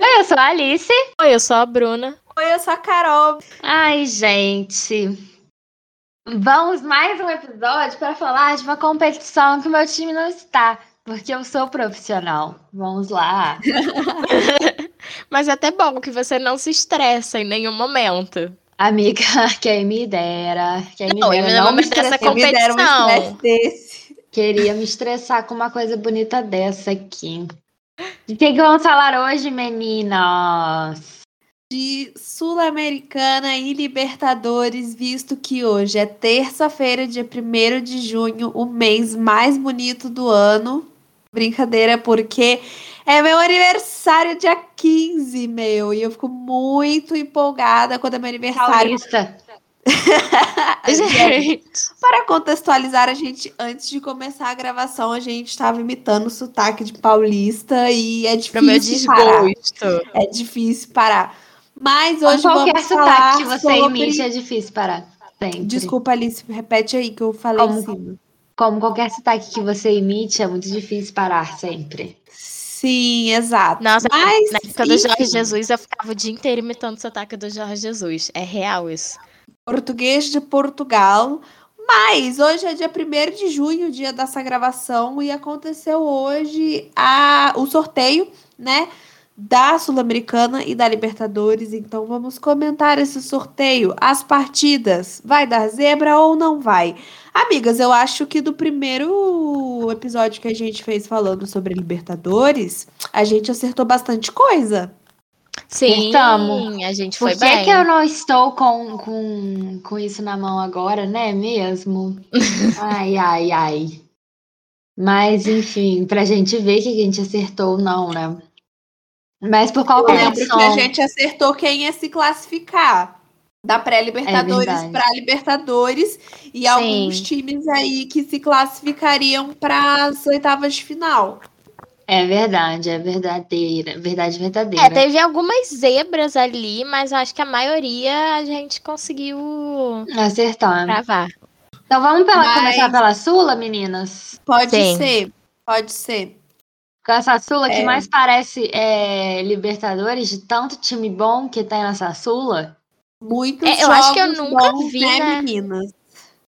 Oi, eu sou a Alice. Oi, eu sou a Bruna. Oi, eu sou a Carol. Ai, gente. Vamos mais um episódio para falar de uma competição que o meu time não está, porque eu sou profissional. Vamos lá. Mas é até bom que você não se estressa em nenhum momento. Amiga, quem me dera. Quem me Não, dera em não me momento dessa estressar. Me deram um competição. desse. Queria me estressar com uma coisa bonita dessa aqui. De que vamos falar hoje, meninas? De Sul-Americana e Libertadores, visto que hoje é terça-feira, dia 1 de junho, o mês mais bonito do ano. Brincadeira, porque é meu aniversário dia 15, meu. E eu fico muito empolgada quando é meu aniversário. Paulista. Gente, Para contextualizar a gente, antes de começar a gravação, a gente estava imitando o sotaque de paulista e é meu difícil parar. É difícil parar. Mas Com hoje qualquer vamos sotaque falar que você sobre... imite é difícil parar. Sempre. Desculpa, Alice, repete aí que eu falei Como? cima. Como qualquer sotaque que você imite, é muito difícil parar sempre. Sim, exato. Nossa, Mas, na época do Jorge enfim, Jesus, eu ficava o dia inteiro imitando o sotaque do Jorge Jesus. É real isso. Português de Portugal. Mas hoje é dia 1 de junho, dia dessa gravação, e aconteceu hoje a, o sorteio, né? Da Sul-Americana e da Libertadores. Então vamos comentar esse sorteio. As partidas. Vai dar zebra ou não vai? Amigas, eu acho que do primeiro episódio que a gente fez falando sobre Libertadores, a gente acertou bastante coisa. Sim, Acertamos. a gente Por foi que, bem. que eu não estou com, com, com isso na mão agora, né mesmo? Ai, ai, ai. Mas, enfim, pra gente ver que a gente acertou ou não, né? Mas por qual Eu lembro que a gente acertou quem ia se classificar da pré-Libertadores É para Libertadores e alguns times aí que se classificariam para as oitavas de final. É verdade, é verdadeira. Verdade verdadeira. É, teve algumas zebras ali, mas eu acho que a maioria a gente conseguiu Acertar. gravar. Então vamos pela- Mas- começar pela Sula, meninas? Pode Sim. ser, pode ser. Com essa Sula que É. mais parece é, Libertadores, de tanto time bom que tem nessa Sula. Muitos É, eu acho que eu jogos nunca bons, vi, né, né? meninas?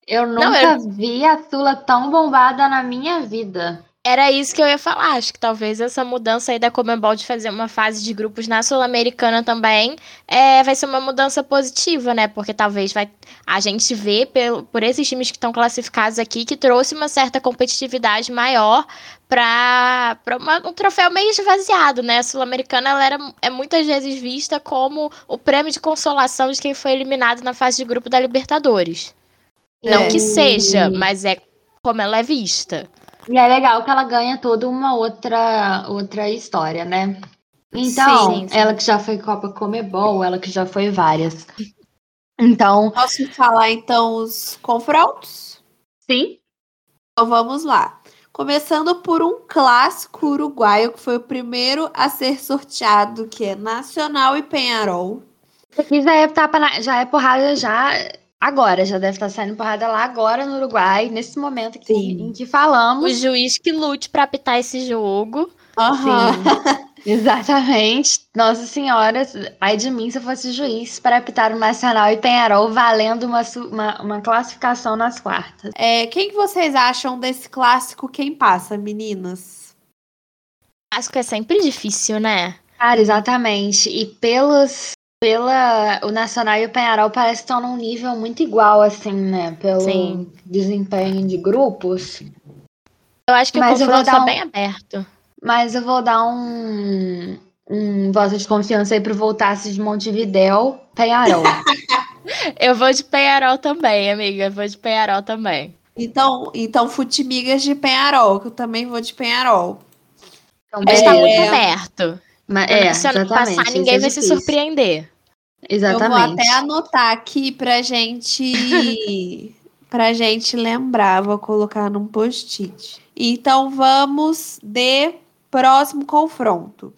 Eu Não, nunca vi a Sula tão bombada na minha vida. Era isso que eu ia falar. Acho que talvez essa mudança aí da Comembol de fazer uma fase de grupos na Sul-Americana também é, vai ser uma mudança positiva, né? Porque talvez vai a gente vê pelo, por esses times que estão classificados aqui que trouxe uma certa competitividade maior para um troféu meio esvaziado, né? A Sul-Americana ela era, é muitas vezes vista como o prêmio de consolação de quem foi eliminado na fase de grupo da Libertadores. Não É. que seja, mas é como ela é vista. E é legal que ela ganha toda uma outra, outra história, né? Então, Sim, sim. ela que já foi Copa Comebol, ela que já foi várias. Então, Posso falar então os confrontos? sim. Então vamos lá. Começando por um clássico uruguaio, que foi o primeiro a ser sorteado, que é Nacional e Penharol. Isso aqui já é, tapa na- já é porrada já agora, já deve estar saindo porrada lá agora no Uruguai, nesse momento Sim. em que O falamos. juiz que lute pra apitar esse jogo. Aham. Exatamente. Nossa Senhora, ai de mim se eu fosse juiz para apitar o Nacional e Penharol valendo uma, uma, uma classificação nas quartas. É, quem que vocês acham desse clássico? Quem passa, meninas? Acho que é sempre difícil, né? Cara, exatamente. E pelos. Pela, o Nacional e o Penharol parece que estão num nível muito igual, assim, né? Pelo Sim. desempenho de grupos. Eu acho que Mas o confronto dar tá um- bem aberto. Mas eu vou dar um, um voto de confiança aí pro Voltasse de Montevidéu, Penharol. Eu vou de Penharol também, amiga. Eu vou de Penharol também. Então, então Futimigas de Penharol, que eu também vou de Penharol. Então, Mas tá beleza. muito aberto. Mas, Se é, eu não exatamente. passar, ninguém é vai se difícil. Surpreender. Eu vou Exatamente. até anotar aqui pra gente pra gente lembrar, vou colocar num post-it. Então vamos de próximo confronto.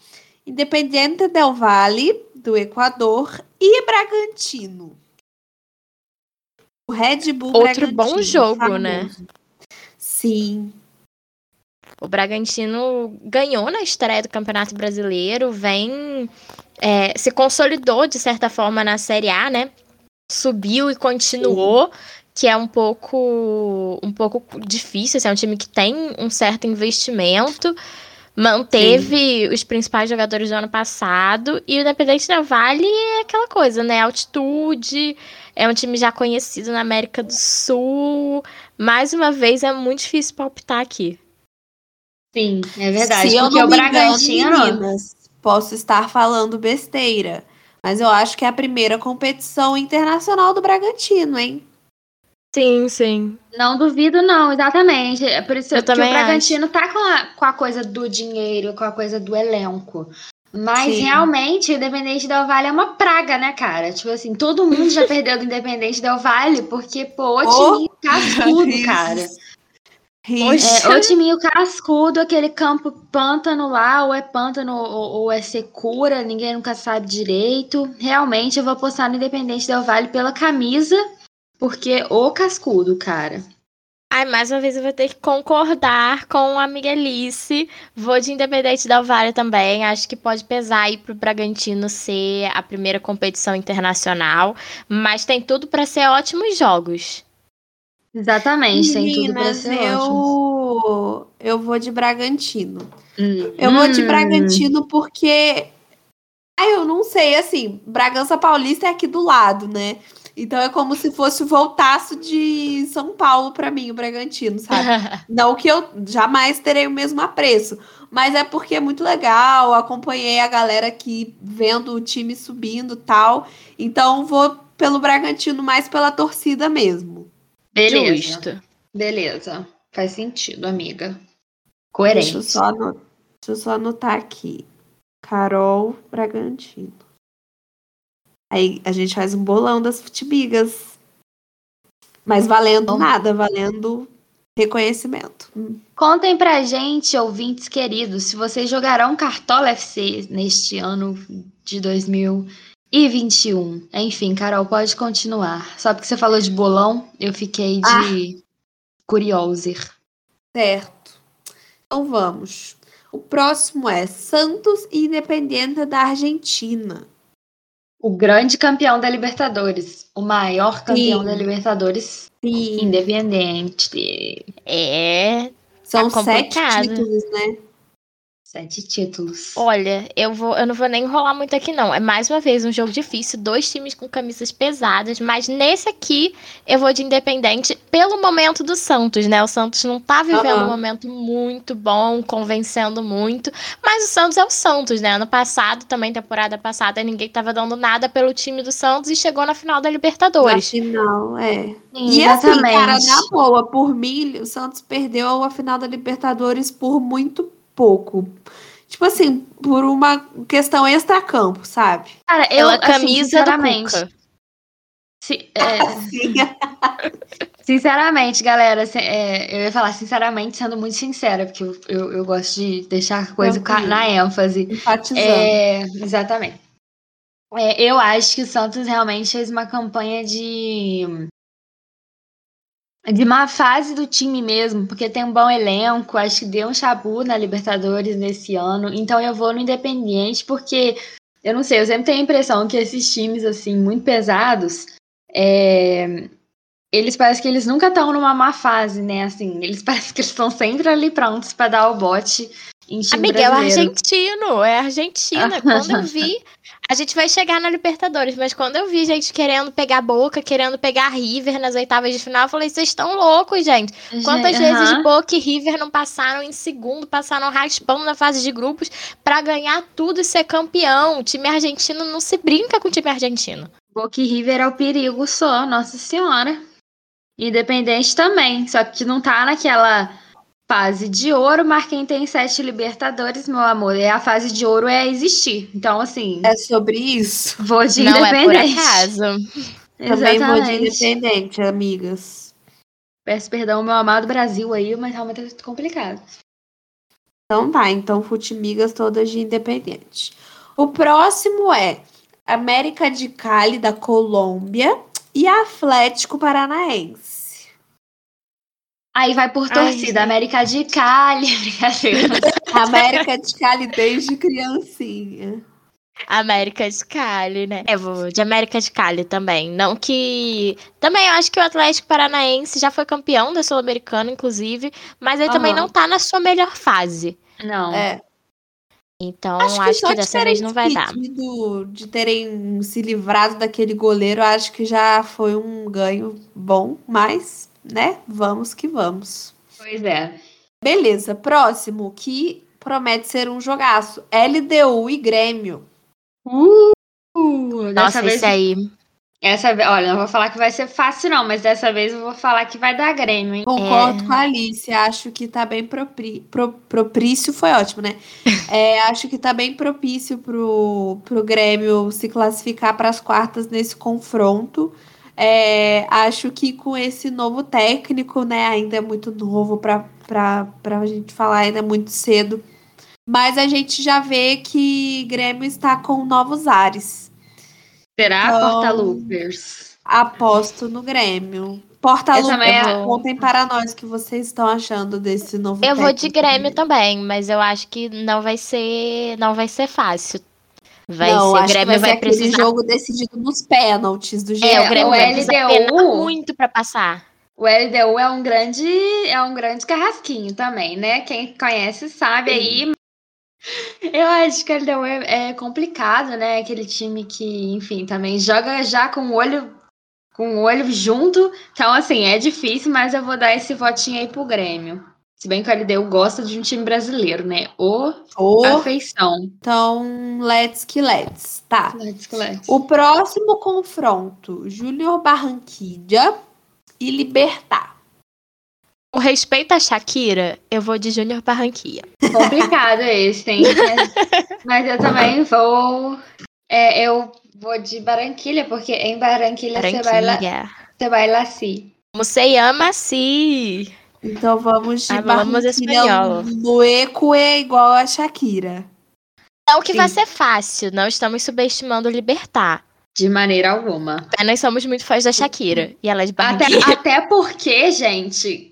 Independiente del Valle do Equador e Bragantino. O Red Bull Outro Bragantino, bom jogo, famoso. né? Sim. O Bragantino ganhou na estreia do Campeonato Brasileiro, vem é, se consolidou de certa forma na Série A, né? Subiu e continuou, Sim. que é um pouco um pouco difícil. Assim, é um time que tem um certo investimento, manteve Sim. os principais jogadores do ano passado e o Independente da Vale é aquela coisa, né? Altitude, é um time já conhecido na América do Sul. Mais uma vez, é muito difícil palpitar aqui. Sim, é verdade. Se porque o Bragantino. Meninas, posso estar falando besteira. Mas eu acho que é a primeira competição internacional do Bragantino, hein? Sim, sim. Não duvido, não, exatamente. É por isso eu que o Bragantino acho. tá com a, com a coisa do dinheiro, com a coisa do elenco. Mas Sim. realmente, o Independente Del Vale é uma praga, né, cara? Tipo assim, todo mundo já perdeu do Independente Del Vale, porque, pô, o time oh. cascudo, cara. É, o timinho cascudo, aquele campo pântano lá, ou é pântano ou, ou, é secura, ninguém nunca sabe direito. Realmente eu vou apostar no Independente Del Vale pela camisa, porque o cascudo, cara. Ai, mais uma vez eu vou ter que concordar com a Miguelice. Vou de Independente Del Vale também. Acho que pode pesar aí pro Bragantino ser a primeira competição internacional. Mas tem tudo para ser ótimos jogos. Exatamente, Meninas, tem tudo pra ser eu... ótimo. Eu vou de Bragantino. Hum. Eu vou de hum. Bragantino porque. Ai, eu não sei, assim, Bragança Paulista é aqui do lado, né? Então é como se fosse o voltaço de São Paulo para mim, o Bragantino, sabe? Não que eu jamais terei o mesmo apreço, mas é porque é muito legal, acompanhei a galera aqui vendo o time subindo tal. Então vou pelo Bragantino mais pela torcida mesmo. Beleza. Justo. Beleza. Faz sentido, amiga. Coerente. Deixa eu só anotar, deixa eu só anotar aqui. Carol Bragantino. Aí a gente faz um bolão das futimigas. Mas valendo nada, valendo reconhecimento. Hum. Contem pra gente, ouvintes queridos, se vocês jogarão Cartola FC neste ano de 2021. Enfim, Carol, pode continuar. Só porque você falou de bolão, eu fiquei de ah. curioser. Certo. Então vamos. O próximo é Santos e Independente da Argentina o grande campeão da Libertadores, o maior campeão Sim. da Libertadores Sim. independente. É. São tá sete títulos, né? Sete títulos. Olha, eu vou, eu não vou nem enrolar muito aqui, não. É mais uma vez um jogo difícil, dois times com camisas pesadas, mas nesse aqui eu vou de Independente pelo momento do Santos, né? O Santos não tá vivendo uhum. um momento muito bom, convencendo muito, mas o Santos é o Santos, né? Ano passado, também temporada passada, ninguém tava dando nada pelo time do Santos e chegou na final da Libertadores. Na final, é. Sim, e assim, cara, na boa, por mim, o Santos perdeu a final da Libertadores por muito pouco. Tipo assim, por uma questão extra-campo, sabe? Cara, eu, Pela assim, camisa sinceramente. Se, é, sinceramente, galera, é, eu ia falar sinceramente, sendo muito sincera, porque eu, eu, eu gosto de deixar a coisa na ênfase. É, exatamente. É, eu acho que o Santos realmente fez uma campanha de de má fase do time mesmo, porque tem um bom elenco, acho que deu um chabu na Libertadores nesse ano, então eu vou no Independiente, porque eu não sei, eu sempre tenho a impressão que esses times, assim, muito pesados, é, eles parecem que eles nunca estão numa má fase, né, assim, eles parecem que eles estão sempre ali prontos para dar o bote Miguel é argentino, é Argentina, quando eu vi a gente vai chegar na Libertadores, mas quando eu vi gente querendo pegar Boca, querendo pegar River nas oitavas de final, eu falei, vocês estão loucos, gente. Quantas vezes Boca e River não passaram em segundo, passaram raspando na fase de grupos para ganhar tudo e ser campeão? O time argentino não se brinca com o time argentino. Boca e River é o perigo só, nossa senhora. Independente também, só que não tá naquela fase de ouro, mas quem tem sete Libertadores, meu amor, é a fase de ouro é existir. Então, assim. É sobre isso. Vou de Não independente. é por acaso. Também vou de independente, amigas. Peço perdão, meu amado Brasil aí, mas realmente é complicado. Então tá, então futimigas todas de independente. O próximo é América de Cali da Colômbia e Atlético Paranaense. Aí vai por torcida, Ai, América de Cali. América de Cali desde criancinha. América de Cali, né? Eu vou de América de Cali também. Não que. Também eu acho que o Atlético Paranaense já foi campeão da Sul-Americana, inclusive, mas ele também Aham. não tá na sua melhor fase. Não. É. Então acho que, só de dessa vez não vai dar. De terem se livrado daquele goleiro, acho que já foi um ganho bom, mas, né? Vamos que vamos. Pois é. Beleza, próximo, que promete ser um jogaço. LDU e Grêmio. Uh, dessa Nossa, vez, esse aí. essa olha, não vou falar que vai ser fácil não, mas dessa vez eu vou falar que vai dar Grêmio, hein? Concordo com a Alice, acho que tá bem propri, pro- propício, foi ótimo, né? É, acho que tá bem propício pro, pro Grêmio se classificar para as quartas nesse confronto. É, acho que com esse novo técnico, né, ainda é muito novo para a gente falar, ainda é muito cedo. Mas a gente já vê que Grêmio está com novos ares. Será Então- Porta-Loopers? Aposto no Grêmio. Porta Essa também é- contem para nós o que vocês estão achando desse novo Eu vou de técnico Grêmio também, mas eu acho que não vai ser, não vai ser fácil. Vai não, ser, o acho que Grêmio vai vai, ser aquele precisar. jogo decidido nos pênaltis do É, jeito. o Grêmio o vai precisar LDU. muito pra passar. O LDU é um grande, é um grande carrasquinho também, né? Quem conhece sabe aí. Eu acho que o LDU é, é complicado, né? Aquele time que, enfim, também joga já com o olho com o olho junto. Então, assim, é difícil, mas eu vou dar esse votinho aí pro Grêmio. Se bem que o LDU gosta de um time brasileiro, né? O Ô, afeição. Então, let's que let's. Tá. Let's go, let's. O próximo confronto: Júnior Barranquilla e Libertar. Com respeito a Shakira, eu vou de Júnior Barranquilla. Complicado esse, hein? Mas, eu também vou. é, eu vou de Barranquilha, porque em Barranquilha você vai lá, Barranquilla. você vai lá sim. Como se ama assim. Então vamos de Hablamos Barranquilla espanhol. Lueco é igual a Shakira. Não que vai Sim. ser fácil, não estamos subestimando o Libertar. De maneira alguma. Apenas somos muito fãs da Shakira. E ela é de Até, até porque, gente,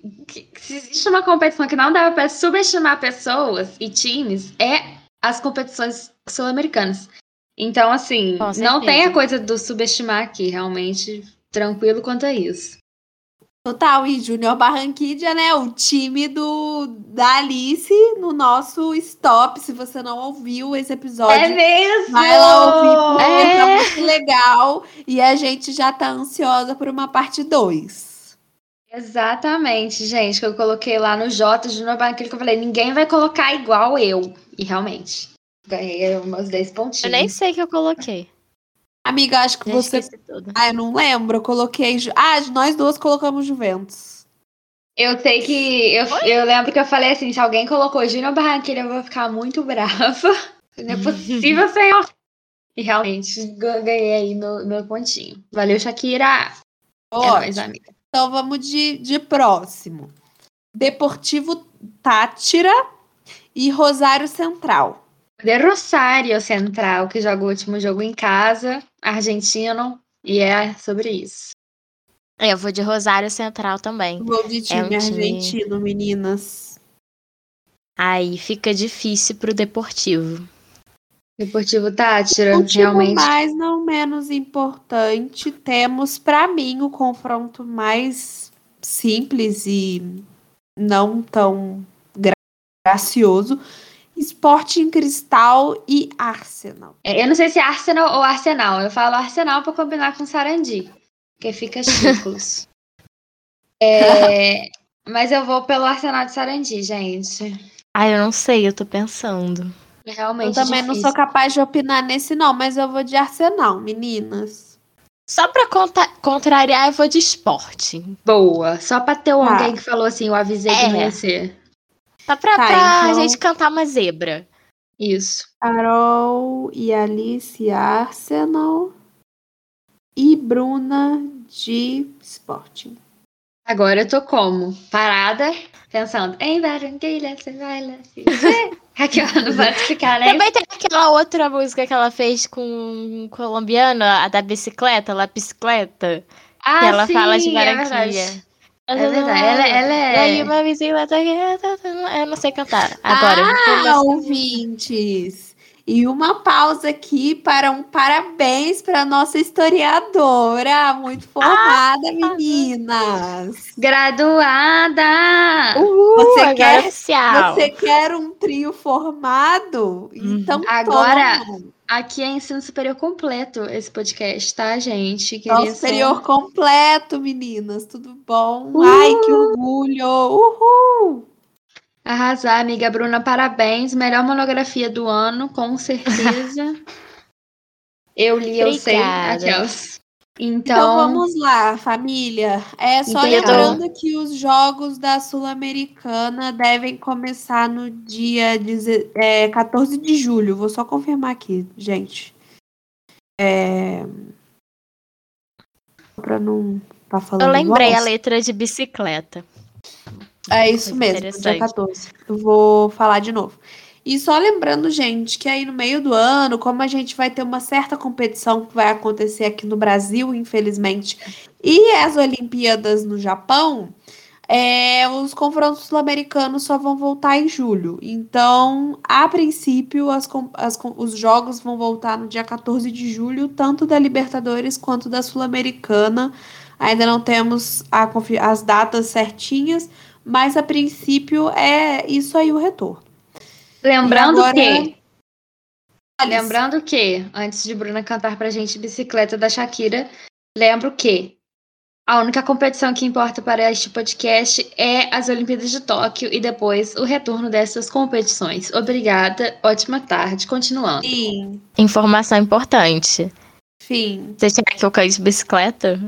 se existe uma competição que não dá pra subestimar pessoas e times, é as competições sul-americanas. Então, assim, não tem a coisa do subestimar aqui, realmente, tranquilo quanto a isso. Total, e Júnior Barranquilla, né? O time do da Alice no nosso stop. Se você não ouviu esse episódio, É mesmo! vai lá ouvir, porque É. tá muito legal. E a gente já tá ansiosa por uma parte 2. Exatamente, gente, que eu coloquei lá no J novo aquilo que eu falei, ninguém vai colocar igual eu. E realmente, ganhei meus 10 pontinhos. Eu nem sei o que eu coloquei. Amiga, acho que Já você. Ah, eu não lembro. Eu coloquei. Ah, nós duas colocamos Juventus. Eu sei que. Eu, eu lembro que eu falei assim: se alguém colocou Júnior Barranquilla, eu vou ficar muito brava. Não é possível, senhor. E realmente, ga- ganhei aí meu, meu pontinho. Valeu, Shakira. É nóis, Ótimo. amiga. Então vamos de, de próximo. Deportivo Tátira e Rosário Central. De Rosário Central, que jogou o último jogo em casa, argentino, e é sobre isso. Eu vou de Rosário Central também. Vou de time um time- argentino, meninas. Aí fica difícil pro Deportivo. Deportivo Tátira, Último, realmente. mas não menos importante, temos para mim o confronto mais simples e não tão gra- gracioso. Sporting Cristal e Arsenal. É, Eu não sei se é Arsenal ou Arsenal. Eu falo Arsenal pra combinar com Sarandi, porque fica chicos. É, mas eu vou pelo Arsenal de Sarandi, gente. Ai, eu não sei, eu tô pensando. É Realmente Eu também não difícil. sou capaz de opinar nesse não, mas eu vou de Arsenal, meninas. Só pra conta- contrariar, eu vou de Sporting. Boa. Só pra ter Tá. alguém que falou assim, eu avisei que não É. ia ser. Só pra, Tá, pra então- gente cantar uma zebra. Isso. Carol e Alice Arsenal. E Bruna de Sporting. Agora eu tô como? Parada, pensando, em Barranquilha, você vai lá. se- Aqui, ó, não pode ficar, né? Também tem aquela outra música que ela fez com um colombiano, a da bicicleta, La Bicicleta. Ah, que ela sim, fala de é Barranquilha. verdade. É verdade. Ela, ela E aí, é. uma vizinha tá Eu não sei cantar. Agora. eu vou ah, ouvintes! E uma pausa aqui para um parabéns para nossa historiadora, muito formada, Ah, meninas. Graduada! Uhul, Você agora quer- é. Você quer um trio formado? Então Uhum. Agora, toma. Aqui é ensino superior completo esse podcast, tá, gente? Queria Nosso só- superior completo, meninas. Tudo bom? Ai, que orgulho! Uhul! Arrasar, amiga Bruna, parabéns. Melhor monografia do ano, com certeza. eu li, eu sei. Obrigada. Aquelas. Então, Então, vamos lá, família. É só Então- lembrando que os jogos da Sul-Americana devem começar no dia deze- é, 14 de julho. Vou só confirmar aqui, gente. É... Pra não tá falando. Eu lembrei a bosta. letra de bicicleta. É isso Coisa mesmo, dia interessante. 14. Eu vou falar de novo. E só lembrando, gente, que aí no meio do ano, como a gente vai ter uma certa competição que vai acontecer aqui no Brasil, infelizmente, e as Olimpíadas no Japão, é, os confrontos sul-americanos só vão voltar em julho. Então, a princípio, as as os jogos vão voltar no dia 14 de julho, tanto da Libertadores quanto da Sul-Americana. Ainda não temos a as datas certinhas, mas a princípio é isso aí o retorno. Lembrando agora- que. Alice, Lembrando que, antes de Bruna cantar pra gente Bicicleta da Shakira, lembro que a única competição que importa para este podcast é as Olimpíadas de Tóquio e depois o retorno dessas competições. Obrigada, ótima tarde. Continuando. Sim, Informação importante. fim. Vocês querem que eu cante de bicicleta?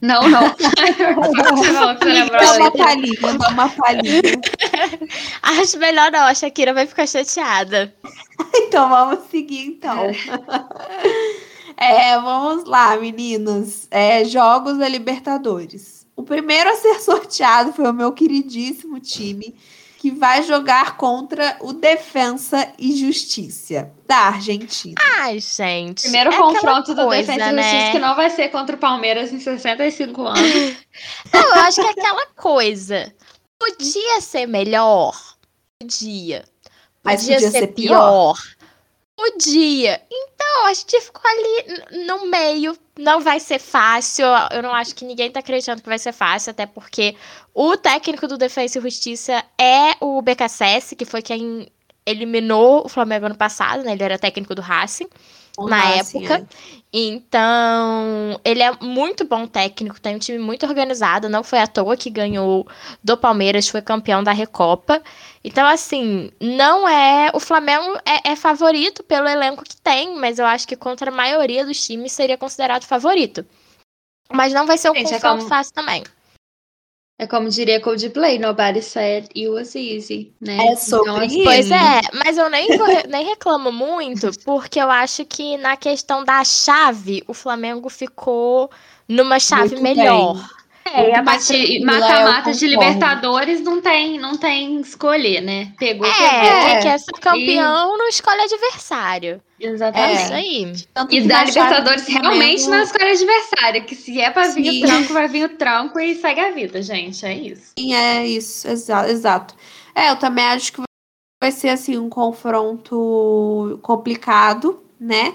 Não, não. Dá uma palhinha, dá uma palhinha. Acho melhor não, a Shakira vai ficar chateada. Então vamos seguir então. É, vamos lá, meninas. É, jogos da Libertadores. O primeiro a ser sorteado foi o meu queridíssimo time, que vai jogar contra o Defensa e Justiça da Argentina. Ai, gente. Primeiro é confronto do coisa, Defensa e né? Justiça que não vai ser contra o Palmeiras em 65 anos. Não, eu acho que é aquela coisa. Podia ser melhor? Podia. Mas Podia, podia ser, ser pior? Podia. Então, a gente ficou ali no meio. Não vai ser fácil. Eu não acho que ninguém tá acreditando que vai ser fácil, até porque o técnico do Defensa e Justiça é o BKSS, que foi quem eliminou o Flamengo ano passado, né? Ele era técnico do Racing. Na época. é. Então, ele é muito bom técnico, tem um time muito organizado, não foi à toa que ganhou do Palmeiras, foi campeão da Recopa. Então, assim, não é. O Flamengo é, é favorito pelo elenco que tem, mas eu acho que contra a maioria dos times seria considerado favorito. Mas não vai ser um Gente, é confronto como- fácil também. É como diria Coldplay, nobody said it was easy, né? É sobre Então, isso. Pois é, mas eu nem, nem reclamo muito, porque eu acho que na questão da chave, o Flamengo ficou numa chave Muito melhor. bem. É, e mata-mata de. Libertadores não tem, não tem escolher, né? Pegou, É, pegou. quem quer ser campeão não escolhe adversário. É Exatamente. isso aí. Tanto E que da Libertadores do realmente não escolhe adversário, que se é pra vir Sim. o tranco, vai vir o tranco e segue a vida, gente. É isso. Sim, é isso, exa- exato. É, eu também acho que vai ser assim um confronto complicado, né?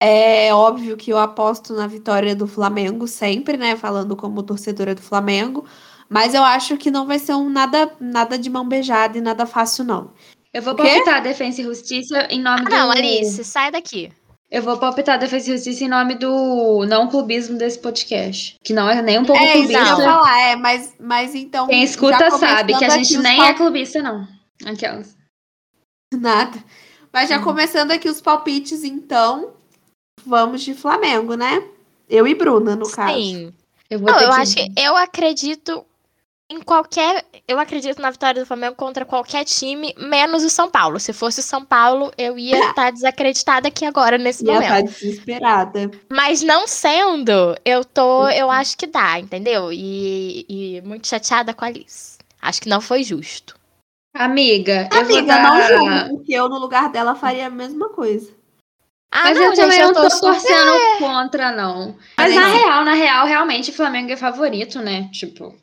É óbvio que eu aposto na vitória do Flamengo sempre, né? Falando como torcedora do Flamengo, mas eu acho que não vai ser um nada nada de mão beijada e nada fácil não. Eu vou palpitar Defensa e Justiça em nome Ah, do. não, Alice, sai daqui. Eu vou palpitar Defensa e Justiça em nome do não clubismo desse podcast. Que não é nem um pouco É clubista. falar, é, mas mas então Quem escuta sabe que a gente nem pal- é clubista, não. Aquelas. Nada. Mas já Hum. começando aqui os palpites, então, vamos de Flamengo, né? Eu e Bruna, no caso. Sim. Eu vou Não, eu acho que eu acredito em qualquer. Eu acredito na vitória do Flamengo contra qualquer time, menos o São Paulo. Se fosse o São Paulo, eu ia estar desacreditada aqui agora nesse Ia momento. estar desesperada. Mas não sendo, eu tô. Eu acho que dá, entendeu? E, e muito chateada com a Alice. Acho que não foi justo. Amiga, eu vou Amiga, dar... não julgo, porque eu no lugar dela faria a mesma coisa. Ah, Mas não, eu gente, também eu não tô tô torcendo contra, não. Mas na aí- real, na real, realmente o Flamengo é favorito, né? Tipo,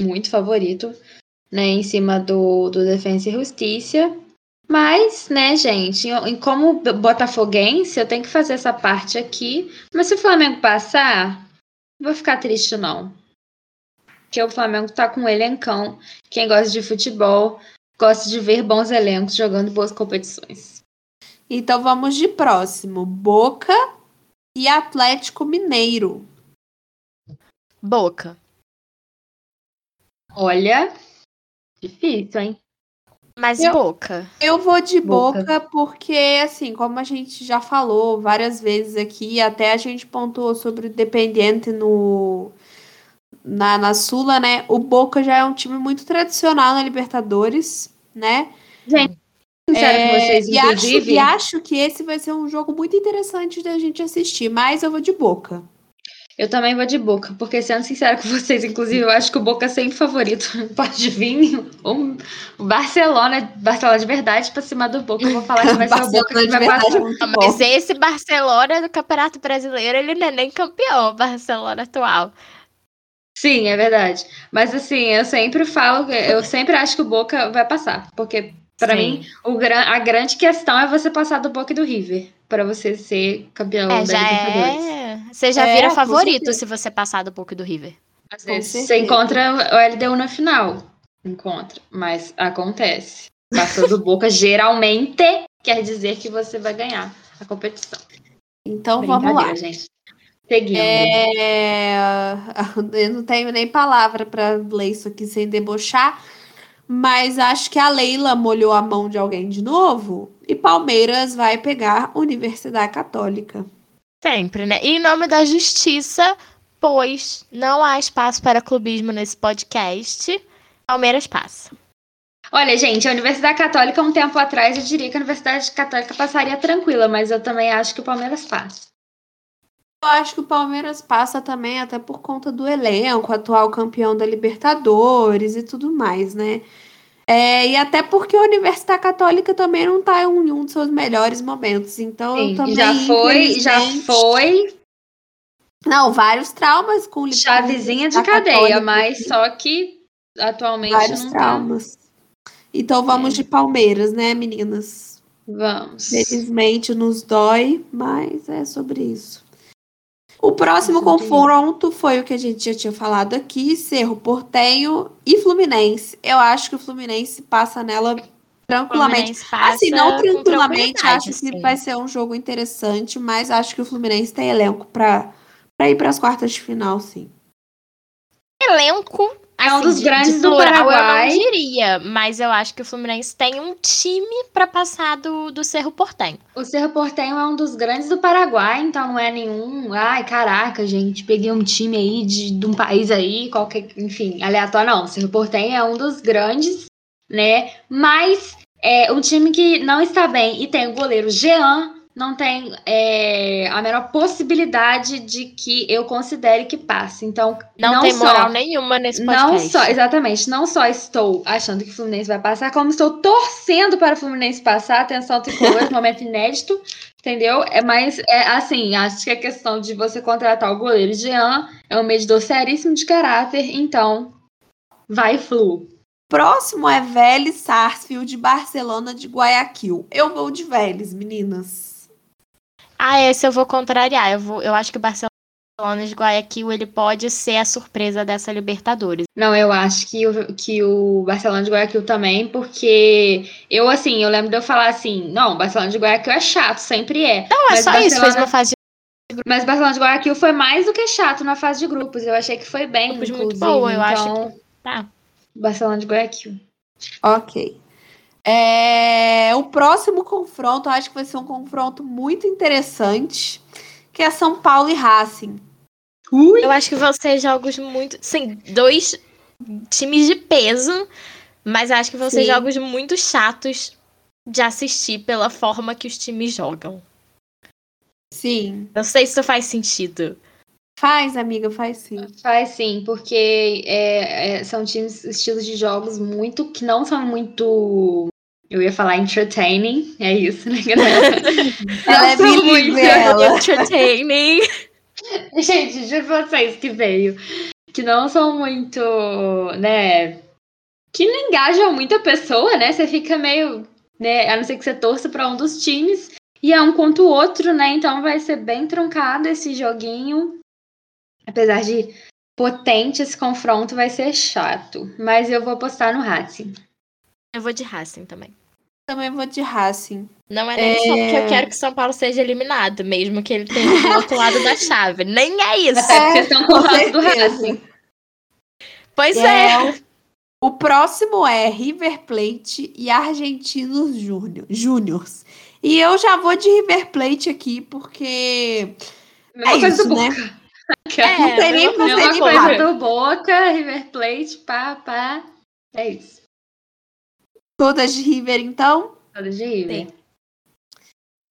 muito favorito, né, em cima do, do Defensa e Justiça. Mas, né, gente, em- como botafoguense, eu tenho que fazer essa parte aqui. Mas se o Flamengo passar, não vou ficar triste, não. Porque o Flamengo tá com um elencão. Quem gosta de futebol, gosta de ver bons elencos jogando boas competições. Então vamos de próximo. Boca e Atlético Mineiro. Boca. Olha, difícil, hein? Mas Eu- Boca. Eu vou de Boca. boca. porque, assim, como a gente já falou várias vezes aqui, até a gente pontuou sobre o Dependiente no, na, na Sula, né? O Boca já é um time muito tradicional na Libertadores, né? Sincero com É, vocês, e, acho, inclusive. e acho que esse vai ser um jogo muito interessante da gente assistir, mas eu vou de boca. Eu também vou de Boca, porque sendo sincera com vocês, inclusive, eu acho que o Boca é sempre favorito. Pode vir um, o Barcelona, Barcelona de verdade, pra cima do Boca. Eu vou falar que vai ser o Boca que vai passar. é. Mas esse Barcelona do Campeonato Brasileiro, ele não é nem campeão, o Barcelona atual. Sim, é verdade. Mas assim, eu sempre falo, eu sempre acho que o Boca vai passar. Porque, pra Sim. mim, o, gran- a grande questão é você passar do Boca e do River. Pra você ser campeão É, da já Libertadores. é. Você já É, vira favorito se você passar do pouco do River. Às vezes você encontra o LDU na final. Encontra. Mas acontece. Passou do Boca, geralmente quer dizer que você vai ganhar a competição. Então vamos lá. Gente. Seguindo. É, Eu não tenho nem palavra para ler isso aqui sem debochar, mas acho que a Leila molhou a mão de alguém de novo e Palmeiras vai pegar Universidade Católica. Sempre, né? E em nome da justiça, pois não há espaço para clubismo nesse podcast, Palmeiras passa. Olha, gente, a Universidade Católica, um tempo atrás, eu diria que a Universidade Católica passaria tranquila, mas eu também acho que o Palmeiras passa. Eu acho que o Palmeiras passa também até por conta do elenco, atual campeão da Libertadores e tudo mais, né? É, e até porque a Universidade Católica também não tá em um, dos seus melhores momentos. Então eu Sim, também. já foi, já foi Não, vários traumas com o chavezinha de cadeia, Católica, mas só que atualmente vários não tá. traumas. Então vamos É. de Palmeiras, né, meninas? Vamos. Felizmente nos dói, mas é sobre isso. O próximo confronto foi o que a gente já tinha falado aqui: Cerro Portenho e Fluminense. Eu acho que o Fluminense passa nela tranquilamente. Fluminense passa Assim, não tranquilamente, acho que vai ser um jogo interessante, mas acho que o Fluminense tem elenco para ir para as quartas de final, sim. Elenco. É um assim, dos de- grandes de do plural, Paraguai. Eu não diria, mas eu acho que o Fluminense tem um time pra passar do, do Cerro Portenho. O Cerro Porteño é um dos grandes do Paraguai, então não é nenhum. Ai, caraca, gente, peguei um time aí de, de um país aí, qualquer. Enfim, aleatório, não. O Cerro Porteño é um dos grandes, né? Mas é um time que não está bem e tem o goleiro Jean, não tem é, a menor possibilidade de que eu considere que passe. Então, Não, não, tem só. moral nenhuma nesse Não podcast. só, exatamente, não só estou achando que o Fluminense vai passar, como estou torcendo para o Fluminense passar. Atenção, tricolor, momento inédito, entendeu? É mais, é assim, acho que a questão de você contratar o goleiro Jean é um medidor seríssimo de caráter, então vai Flu. Próximo é Vélez Sarsfield, Barcelona de Guayaquil. Eu vou de Vélez, meninas. Ah, esse eu vou contrariar. Eu, vou, eu acho que o Barcelona de Guayaquil ele pode ser a surpresa dessa Libertadores. Não, eu acho que o, que o Barcelona de Guayaquil também, porque eu, assim, eu lembro de eu falar assim, não, o Barcelona de Guayaquil é chato, sempre é. Não, é Mas só isso. Fez Barcelona- uma fase de Mas o Barcelona de Guayaquil foi mais do que chato na fase de grupos. Eu achei que foi bem, Grupos inclusive. muito boa, eu acho então, Tá. Barcelona de Guayaquil. Ok. É, o próximo confronto, eu acho que vai ser um confronto muito interessante, que é São Paulo e Racing. Ui! Eu acho que vão ser jogos muito. Sim, dois times de peso, mas acho que vão ser Sim. jogos muito chatos de assistir pela forma que os times jogam. Sim. Não sei se isso faz sentido. Faz, amiga, faz sim. Faz sim, porque é, é, são times, estilos de jogos muito que não são muito. Eu ia falar entertaining, é isso, né, galera? Ela é bilíngue, muito. ela. Entertaining. Gente, juro pra vocês que veio. que não são muito, né, que não engajam muita pessoa, né? Você fica meio, né, a não ser que você torça para um dos times, e é um contra o outro, né? Então vai ser bem truncado esse joguinho. Apesar de potente esse confronto, vai ser chato. Mas eu vou apostar no Racing. Eu vou de Racing também. Também vou de Racing. Não é nem é... só porque eu quero que São Paulo seja eliminado, mesmo que ele tenha do outro lado da chave. Nem é isso. É, estão com o do Racing. Pois é. é. O próximo é River Plate e Argentinos Júniors. E eu já vou de River Plate aqui, porque. Mesma é coisa isso, do né? Boca. É, não tem nem pra ser coisa do Boca, River Plate, pá, pá. É isso. Todas de River, então? Todas de River. Sim.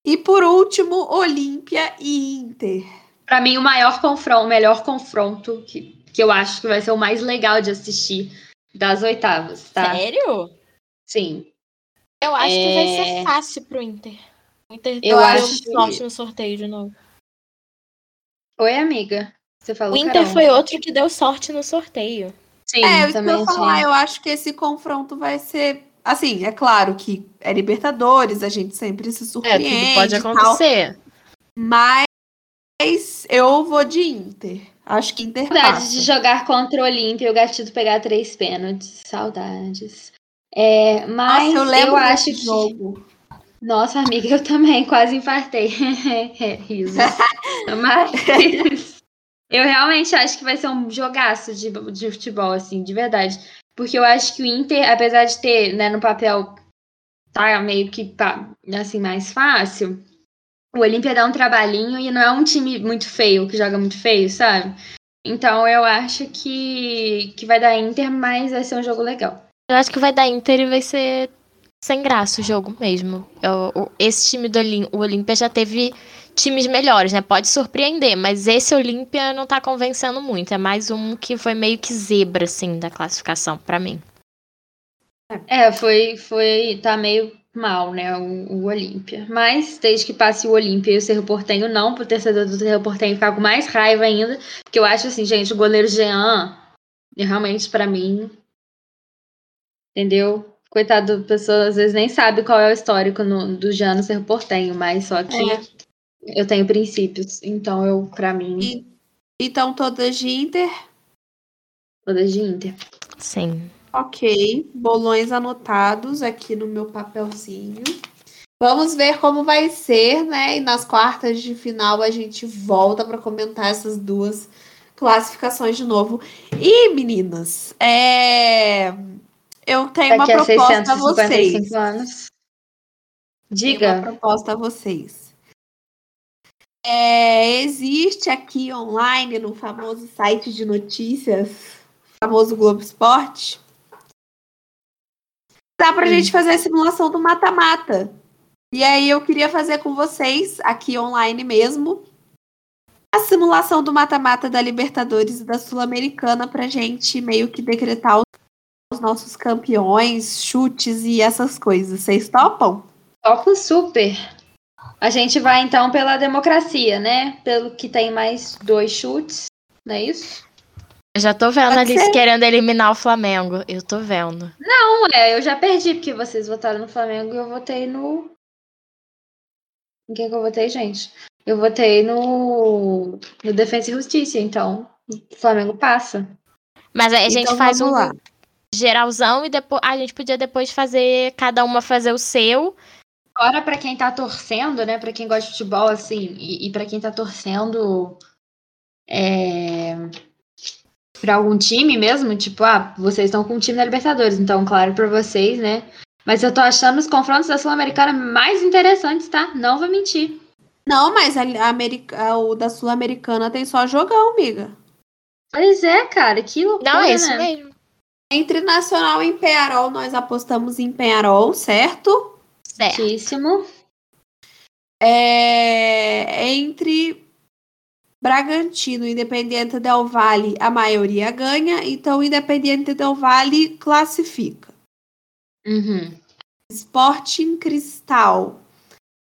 E por último, Olímpia e Inter. Para mim, o maior confronto, o melhor confronto que, que eu acho que vai ser o mais legal de assistir das oitavas, tá? Sério? Sim. Eu acho é... que vai ser é. fácil pro Inter. O Inter eu acho que... sorte no sorteio de novo. Oi, amiga. Você falou O Inter foi outro que deu sorte no sorteio. Sim, é, eu também. Eu, falar, eu acho que esse confronto vai ser. Assim, é claro que é Libertadores, a gente sempre se surpreende. É, tudo pode acontecer. Tal, mas eu vou de Inter. Acho que Inter Saudades passa. de jogar contra o Olímpia e o Gatito pegar três pênaltis. Saudades. É, mas Nossa, eu, eu acho que. Jogo. Nossa, amiga, eu também quase infartei. Riso. mas eu realmente acho que vai ser um jogaço de, de futebol, assim, de verdade. Porque eu acho que o Inter, apesar de ter, né, no papel, tá meio que assim, mais fácil, o Olímpia dá um trabalhinho e não é um time muito feio, que joga muito feio, sabe? Então eu acho que, que vai dar Inter, mas vai ser um jogo legal. Eu acho que vai dar Inter e vai ser sem graça o jogo mesmo. Eu, esse time do Olímpia já teve times melhores, né? Pode surpreender, mas esse Olímpia não tá convencendo muito. É mais um que foi meio que zebra, assim, da classificação, para mim. É, foi, foi, tá meio mal, né, o, o Olímpia. Mas desde que passe o Olímpia e o Cerro Portenho, não, pro torcedor do Cerro Portenho ficar com mais raiva ainda, porque eu acho assim, gente, o goleiro Jean, realmente para mim, entendeu? Coitado da pessoa, às vezes nem sabe qual é o histórico no, do Jean no Cerro Portenho, mas só que é. Eu tenho princípios, então eu, para mim... E, então todas de Inter? Todas de Inter. Sim. Ok, bolões anotados aqui no meu papelzinho. Vamos ver como vai ser, né? E nas quartas de final a gente volta para comentar essas duas classificações de novo. E meninas, é... eu tenho Daqui uma proposta a, a vocês. Anos. Diga. Tenho uma proposta a vocês. É, existe aqui online no famoso site de notícias, famoso Globo Esporte, dá pra Sim. gente fazer a simulação do mata-mata. E aí eu queria fazer com vocês, aqui online mesmo, a simulação do mata-mata da Libertadores e da Sul-Americana pra gente meio que decretar os nossos campeões, chutes e essas coisas. Vocês topam? Topo super. A gente vai então pela democracia, né? Pelo que tem mais dois chutes, não é isso? Eu já tô vendo Pode ali querendo eliminar o Flamengo. Eu tô vendo. Não, é, eu já perdi, porque vocês votaram no Flamengo e eu votei no. Em quem que eu votei, gente? Eu votei no. No Defesa e Justiça, então o Flamengo passa. Mas aí a gente então, faz um lá. geralzão e depois. A gente podia depois fazer. Cada uma fazer o seu. Agora, para quem tá torcendo, né? Para quem gosta de futebol, assim, e, e para quem tá torcendo. É para algum time mesmo, tipo, ah, vocês estão com um time da Libertadores, então, claro, para vocês, né? Mas eu tô achando os confrontos da Sul-Americana mais interessantes, tá? Não vou mentir. Não, mas a, a, o da Sul-Americana tem só jogão, amiga. Pois é, cara, que loucura, Não, é isso né? mesmo. Entre Nacional e Penharol, nós apostamos em Penharol, certo? Certíssimo. É, entre Bragantino, Independiente Del Valle, a maioria ganha, então Independiente Del Valle classifica. Uhum. Sporting Cristal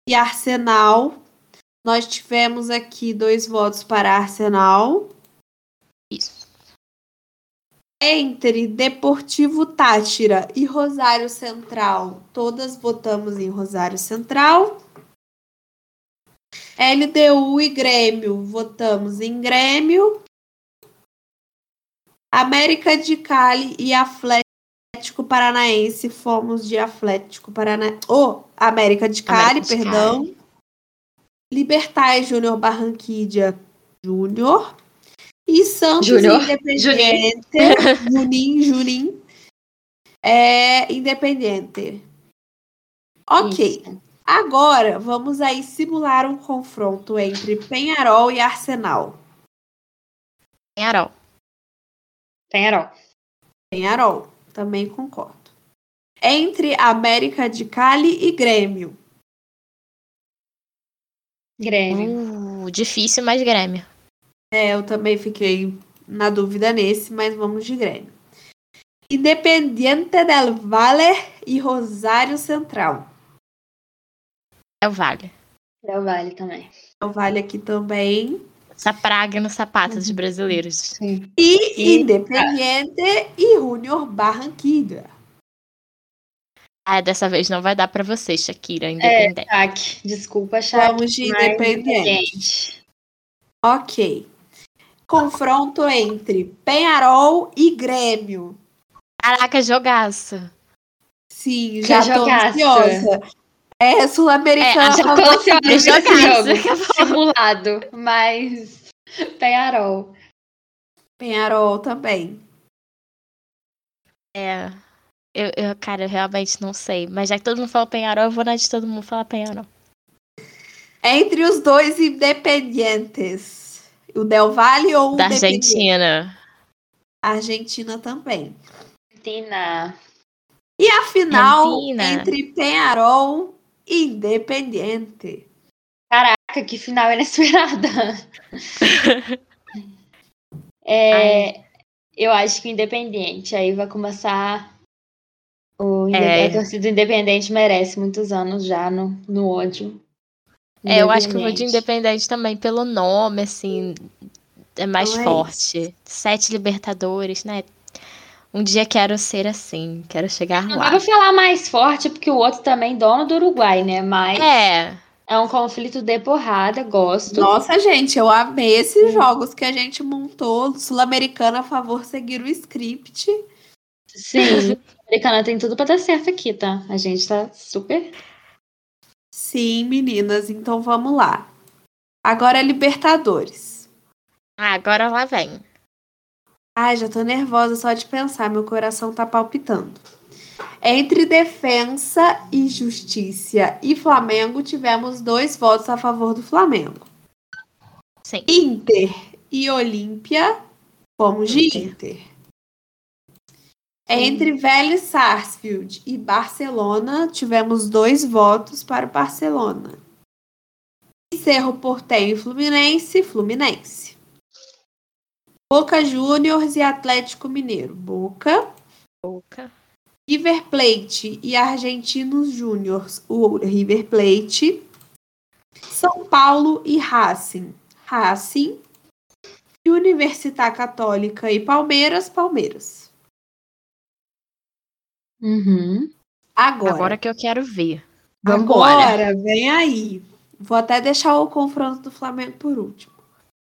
e Arsenal. Nós tivemos aqui dois votos para Arsenal. Entre Deportivo Tátira e Rosário Central, todas votamos em Rosário Central. LDU e Grêmio, votamos em Grêmio. América de Cali e Atlético Paranaense, fomos de Atlético Paranaense. Oh, América de Cali, América de perdão. Cali. Júnior Barranquilla Júnior. E Santos Junior. Independente. Junim, Junim. É independente. Ok. Isso. Agora, vamos aí simular um confronto entre Penharol e Arsenal. Penharol. Penharol. Penharol. Também concordo. Entre América de Cali e Grêmio. Grêmio. Uh, difícil, mas Grêmio. É, eu também fiquei na dúvida nesse, mas vamos de Grêmio. Independiente del Valle e Rosário Central. É o Vale. É o Vale também. É o Vale aqui também. Essa praga nos sapatos dos brasileiros. Sim. E, e Independiente e Junior Barranquilla. Ah, dessa vez não vai dar para você, Shakira, é, independente. É. Desculpa, Shakira. Vamos de independente. Ok. Confronto entre Penharol e Grêmio. Caraca, jogaço. Sim, já que tô jogaço. ansiosa. É, Sul-Americana. É, já tô ansiosa esse jogo. Simulado, mas Penharol. Penharol também. É. Eu, eu, cara, eu realmente não sei. Mas já que todo mundo fala Penharol, eu vou na de todo mundo falar Penharol. Entre os dois independentes. O Del Valle ou o Da Argentina. Argentina também. Argentina. E a final Argentina. entre Penharol e Independiente. Caraca, que final inesperada. é, eu acho que o Independente. Aí vai começar. O é. A torcida Independente merece muitos anos já no, no ódio. É, eu acho que eu vou de Independente também, pelo nome, assim, é mais Não forte. É Sete Libertadores, né? Um dia quero ser assim, quero chegar lá. Eu vou falar mais forte, porque o outro também dono do Uruguai, né? Mas. É. É um conflito de porrada, gosto. Nossa, gente, eu amei esses jogos que a gente montou. Sul-Americana, a favor, seguir o script. Sim, Sul-Americana tem tudo pra dar certo aqui, tá? A gente tá super. Sim, meninas, então vamos lá. Agora é Libertadores. Ah, agora lá vem. Ai, já tô nervosa só de pensar, meu coração tá palpitando. Entre defesa e justiça e Flamengo, tivemos dois votos a favor do Flamengo. Sim. Inter e Olímpia, fomos de Inter. Entre Vélez Sarsfield e Barcelona, tivemos dois votos para o Barcelona. Cerro Porteño e Fluminense, Fluminense. Boca Juniors e Atlético Mineiro. Boca. Boca. River Plate e Argentinos Júniors. O River Plate. São Paulo e Racing. Racing. E Universidade Católica e Palmeiras. Palmeiras. Uhum. Agora. Agora que eu quero ver. Vambora. Agora, vem aí. Vou até deixar o confronto do Flamengo por último.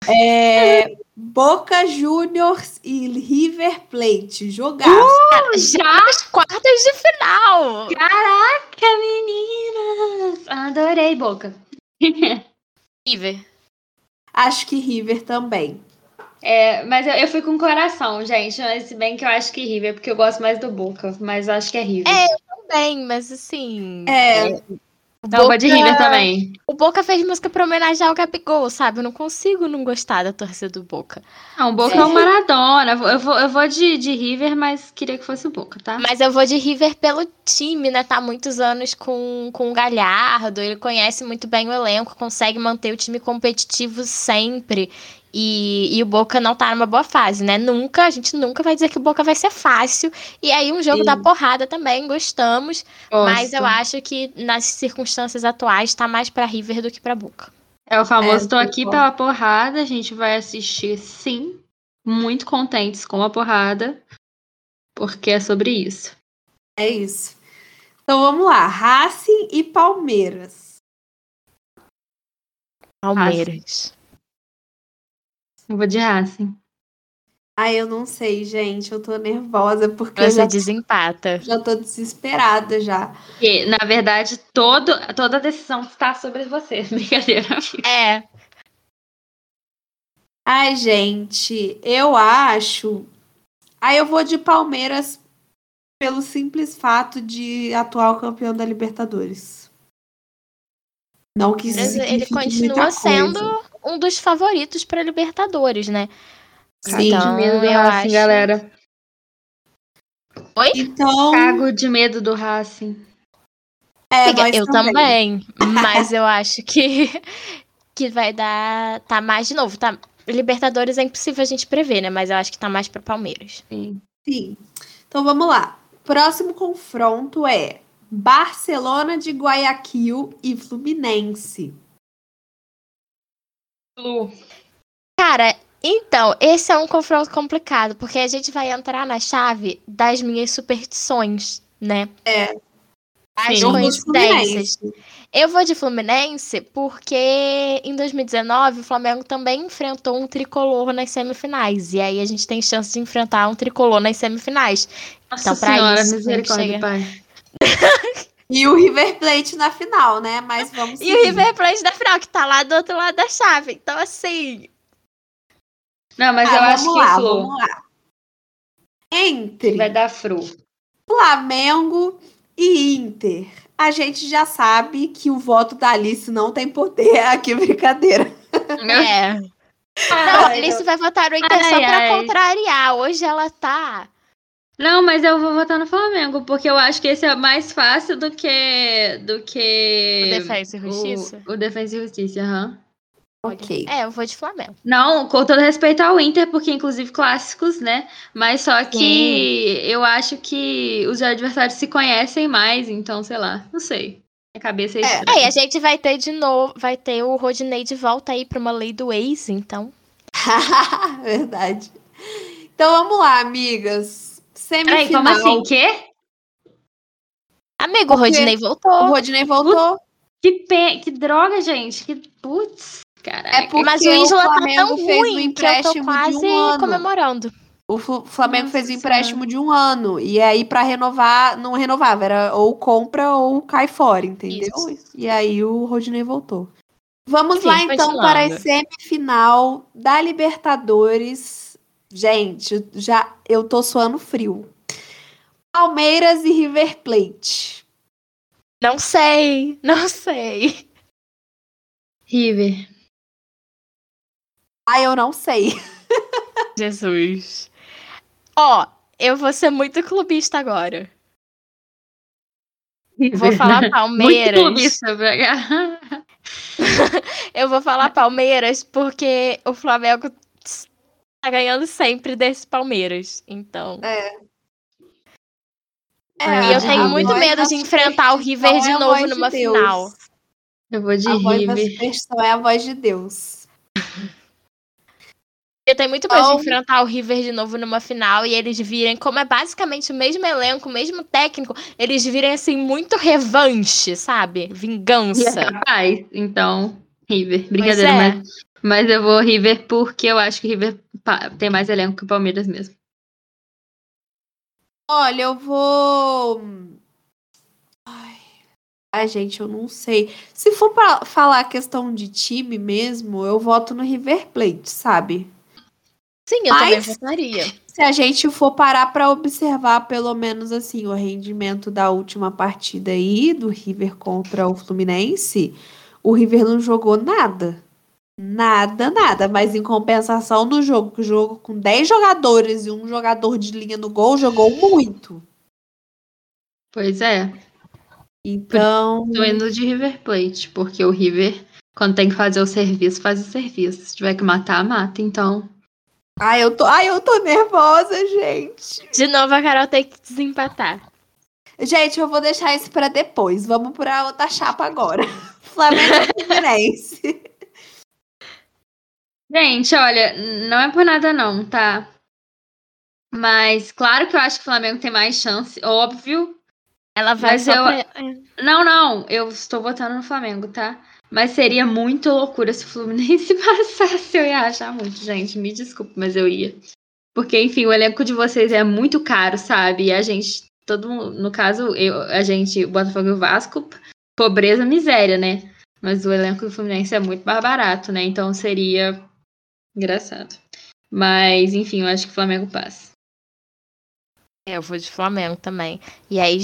É, Boca Juniors e River Plate. Jogar. Uh, já as quartas de final. Caraca, meninas. Adorei, Boca. River. Acho que River também. É, mas eu, eu fui com coração, gente. Mas se bem que eu acho que River, porque eu gosto mais do Boca. Mas eu acho que é River. É, eu também, mas assim. É. é então, Boca, de River também. O Boca fez música pra homenagear o Gabigol, sabe? Eu não consigo não gostar da torcida do Boca. Não, o Boca é, é o Maradona. Eu vou, eu vou de, de River, mas queria que fosse o Boca, tá? Mas eu vou de River pelo time, né? Tá há muitos anos com, com o Galhardo. Ele conhece muito bem o elenco, consegue manter o time competitivo sempre. E, e, o Boca não tá numa boa fase, né? Nunca, a gente nunca vai dizer que o Boca vai ser fácil. E aí, um jogo Sim. da porrada também, gostamos. Gosto. Mas eu acho que nas circunstâncias atuais tá mais pra River do que pra Boca. É o famoso, é, tô aqui bom. pela porrada, a gente vai assistir sim. Muito contentes com a porrada. porque é sobre isso. É isso. Então vamos lá. Racing e Palmeiras. Palmeiras. Eu vou de Racing. Ai, eu não sei, gente. Eu tô nervosa porque eu Você já, desempata. já tô desesperada já. Porque, na verdade, todo, toda a decisão está sobre você. Brincadeira. É. Ai, gente, eu acho. Aí eu vou de Palmeiras pelo simples fato de atual campeão da Libertadores. Não que isso ele continua sendo coisa. um dos favoritos para Libertadores, né? Sim. Então, de medo do eu Racing, acho- galera. Então, Cago de medo do Racing. é, eu também, mas eu acho que que vai dar tá mais de novo, tá? Libertadores é impossível a gente prever, né? Mas eu acho que tá mais para Palmeiras. Sim. Sim. Então vamos lá. Próximo confronto é Barcelona de Guayaquil e Fluminense. Lu. Cara, então, esse é um confronto complicado, porque a gente vai entrar na chave das minhas superstições, né? É. As Sim. Eu vou de coincidências. Fluminense. Eu vou de Fluminense porque em 2019 o Flamengo também enfrentou um tricolor nas semifinais. E aí a gente tem chance de enfrentar um tricolor nas semifinais. Nossa Então, pra senhora, isso, misericórdia, chega. pai. E o River Plate na final, né? Mas vamos E seguir. o River Plate da final, que tá lá do outro lado da chave. Então, assim. Não, mas Ah, eu acho que lá, vamos lá. Entre vai dar Fru. Flamengo e Inter. A gente já sabe que o voto da Alice não tem poder. Aqui, brincadeira. É. Não, a Ai, Alice vai votar no Inter Ai, só pra ai. contrariar. Hoje ela tá. Não, mas eu vou votar no Flamengo, porque eu acho que esse é mais fácil do que. do que. O Defensa e Justiça? O, o Defensa e Justiça, aham. Ok. É, eu vou de Flamengo. Não, com todo respeito ao Inter, porque inclusive clássicos, né? Mas só que eu acho que os adversários se conhecem mais, então, sei lá, não sei. Minha cabeça é, É. estranha. É, e a gente vai ter de novo. Vai ter o Rodinei de volta aí pra uma lei do ex, então. Verdade. Então vamos lá, amigas. Peraí, Semifinal. como assim? Quê? Amigo, o Porque Rodinei O voltou. Rodinei voltou. Que, pe... que droga, gente. Que putz, caraca. É porque Mas o Isla tá tão fez um empréstimo de quase um ano. comemorando. O Flamengo Nossa fez um empréstimo de um ano. E aí, pra renovar, não renovava. Era ou compra ou cai fora, entendeu? E aí o Rodinei voltou. Vamos Enfim, lá, então, para a semifinal da Libertadores. Gente, já eu tô suando frio. Palmeiras e River Plate. Não sei, não sei. River. Ah, eu não sei. Jesus. Ó, eu vou ser muito clubista agora. Vou falar Palmeiras. Muito clubista, BH. Eu vou falar Palmeiras porque o Flamengo tá ganhando sempre desse Palmeiras. Então. É, Ah, e eu tenho muito medo de enfrentar o River de é a novo de numa Deus. final. Eu vou de A River. é a voz de Deus. Eu tenho muito medo de enfrentar o River de novo numa final e eles virem, como é basicamente o mesmo elenco, o mesmo técnico, eles virem assim muito revanche, sabe? Vingança. Rapaz, então, River. Brincadeira, é. mas, mas eu vou River porque eu acho que River tem mais elenco que o Palmeiras mesmo. Olha, eu vou. Ai. Ai, gente, eu não sei. Se for pra falar a questão de time mesmo, eu voto no River Plate, sabe? Sim, eu também Mas- votaria. Se a gente for parar pra observar pelo menos assim o rendimento da última partida aí do River contra o Fluminense, o River não jogou nada. Nada, nada. Mas em compensação no jogo, que o jogo com 10 jogadores e um jogador de linha no gol, jogou muito. Pois é, Então, tô indo de River Plate, porque o River, quando tem que fazer o serviço, faz o serviço. Se tiver que matar, mata. Então, Ai, eu tô, ai, eu tô nervosa, gente. De novo, a Carol tem que desempatar. Gente, eu vou deixar isso pra depois. Vamos pra outra chapa agora. Flamengo Fluminense. Gente, olha, não é por nada não, tá? Mas claro que eu acho que o Flamengo tem mais chance, óbvio. Ela vai Mas eu- pra- Não, não, eu estou votando no Flamengo, tá? Mas seria muito loucura se o Fluminense passasse. Eu ia achar muito, gente. Me desculpe, mas eu ia. Porque, enfim, o elenco de vocês é muito caro, sabe? E a gente, todo mundo, no caso, eu, a gente, o Botafogo e o Vasco, pobreza, miséria, né? Mas o elenco do Fluminense é muito mais barato, né? Então seria engraçado. Mas, enfim, eu acho que o Flamengo passa. É, Eu vou de Flamengo também. E aí,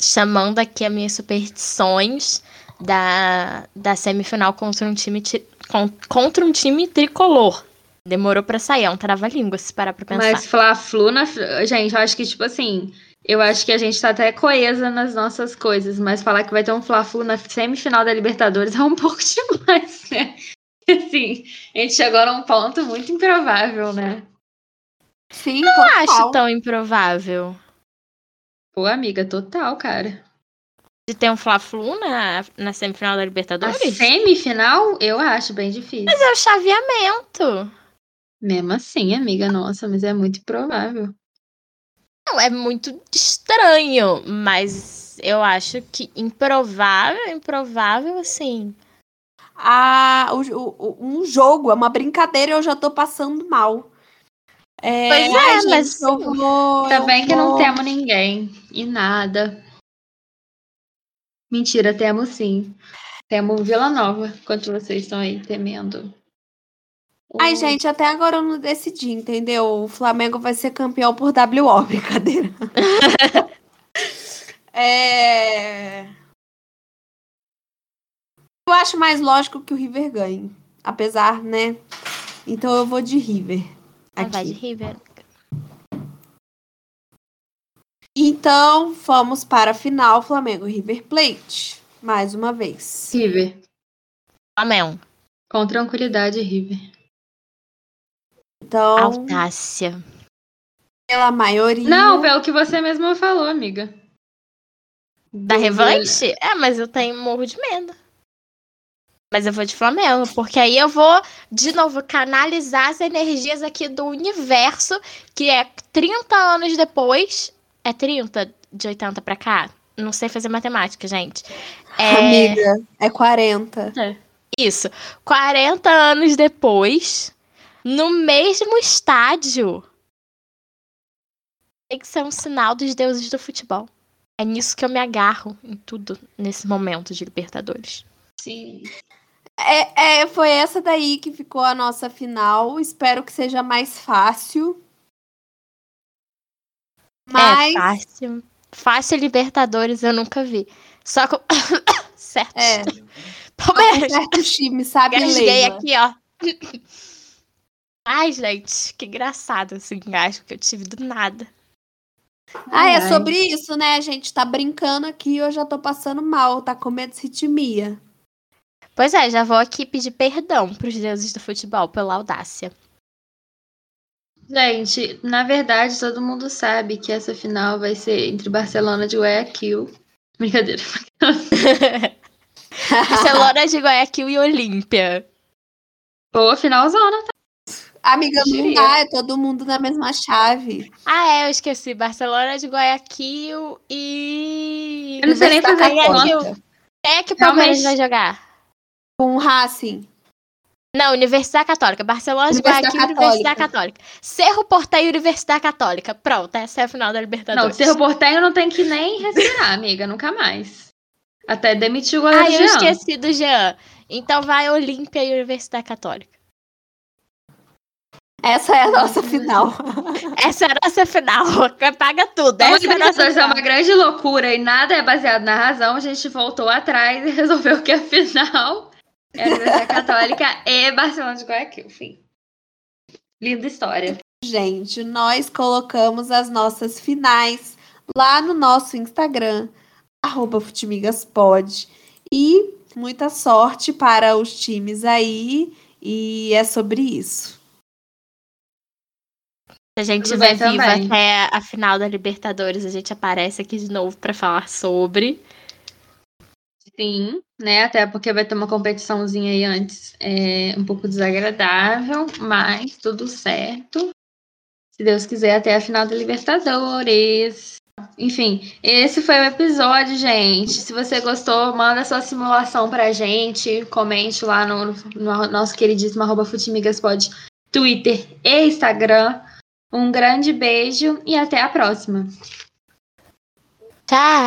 chamando aqui as minhas superstições da, da semifinal contra um time ti- con- contra um time tricolor. Demorou pra sair, é um trava-língua se parar pra pensar. Mas Fla-Flu, na... gente, eu acho que, tipo assim, eu acho que a gente tá até coesa nas nossas coisas, mas falar que vai ter um Fla-Flu na semifinal da Libertadores é um pouco demais, né? Assim, a gente chegou num ponto muito improvável, né? Sim, Não total. acho tão improvável Pô, amiga, total, cara. de ter um Fla-Flu na, na semifinal da A Libertadores. semifinal, eu acho bem difícil. Mas é o chaveamento. Mesmo assim, amiga, nossa, mas é muito improvável. Não, é muito estranho, mas eu acho que improvável, improvável, assim. Ah, o- o- um jogo, é uma brincadeira, eu já tô passando mal. É, Pois é, gente, mas eu vou, Ainda eu bem que não vou- temos ninguém. E nada. Mentira, temos sim. Temos Vila Nova, enquanto vocês estão aí temendo. Ai, gente, até agora eu não decidi, entendeu? O Flamengo vai ser campeão por WO, brincadeira. é... Eu acho mais lógico que o River ganhe. Apesar, né? Então eu vou de River. Ah, vai de Aqui. River. Então, vamos para a final Flamengo River Plate. Mais uma vez. River. Flamengo. Com tranquilidade, River. Então, Audácia. pela maioria. Não, pelo que você mesma falou, amiga. Da Do- revanche? É, mas eu tenho morro de medo. Mas eu vou de Flamengo, porque aí eu vou, de novo, canalizar as energias aqui do universo, que é 30 anos depois. É 30 de 80 pra cá? Não sei fazer matemática, gente. É, Amiga, é 40. Isso. 40 anos depois, no mesmo estádio. Tem que ser um sinal dos deuses do futebol. É nisso que eu me agarro em tudo nesse momento de Libertadores. Sim. É, é, foi essa daí que ficou a nossa final. Espero que seja mais fácil. Mas, É fácil. Fácil Libertadores eu nunca vi. Só com. certo. é, Palmeiras. certo time, sabe, Leila? aqui, ó. Ai, gente, que engraçado esse engasgo que eu tive do nada. Ah, é Ai. sobre isso, né? Gente tá brincando aqui e eu já tô passando mal, tá com medo de sitimia. Pois é, já vou aqui pedir perdão pros deuses do futebol pela audácia. Gente, na verdade, todo mundo sabe que essa final vai ser entre Barcelona de Guayaquil. Brincadeira. Barcelona de Guayaquil e Olímpia. Pô, finalzona, tá? Amiga, não dá, é todo mundo na mesma chave. Ah, é, eu esqueci. Barcelona de Guayaquil e. Eu não sei nem fazer Guayaquil. conta. Quem é que o Palmeiras Realmente. vai jogar? Com o Racing. Não, Universidade Católica. Barcelona de Universidade Guayaquil Católica. Universidade Católica. Cerro Porteio Universidade Católica. Pronto, essa é a final da Não, Libertadores. Cerro Portenho não tem que nem respirar, amiga, nunca mais. Até demitiu o goleiro Ah, eu Jean. esqueci do Jean. Então vai Olímpia e Universidade Católica. Essa é a nossa final. Essa é a nossa final. Paga tudo. Como a Essa é a nossa Libertadores é final. uma grande loucura e nada é baseado na razão, a gente voltou atrás e resolveu que a final é a Universidade Católica e Barcelona de Guayaquil. Fim. Linda história. Gente, nós colocamos as nossas finais lá no nosso Instagram, arroba Futimigaspod. E muita sorte para os times aí. E é sobre isso. Se a gente estiver viva também. até a final da Libertadores, a gente aparece aqui de novo pra falar sobre. Sim, né? Até porque vai ter uma competiçãozinha aí antes. É um pouco desagradável, mas tudo certo. Se Deus quiser, até a final da Libertadores. Enfim, esse foi o episódio, gente. Se você gostou, manda sua simulação pra gente. Comente lá no, no nosso queridíssimo arroba Futimigaspod, Twitter e Instagram. Um grande beijo e até a próxima. Tchau!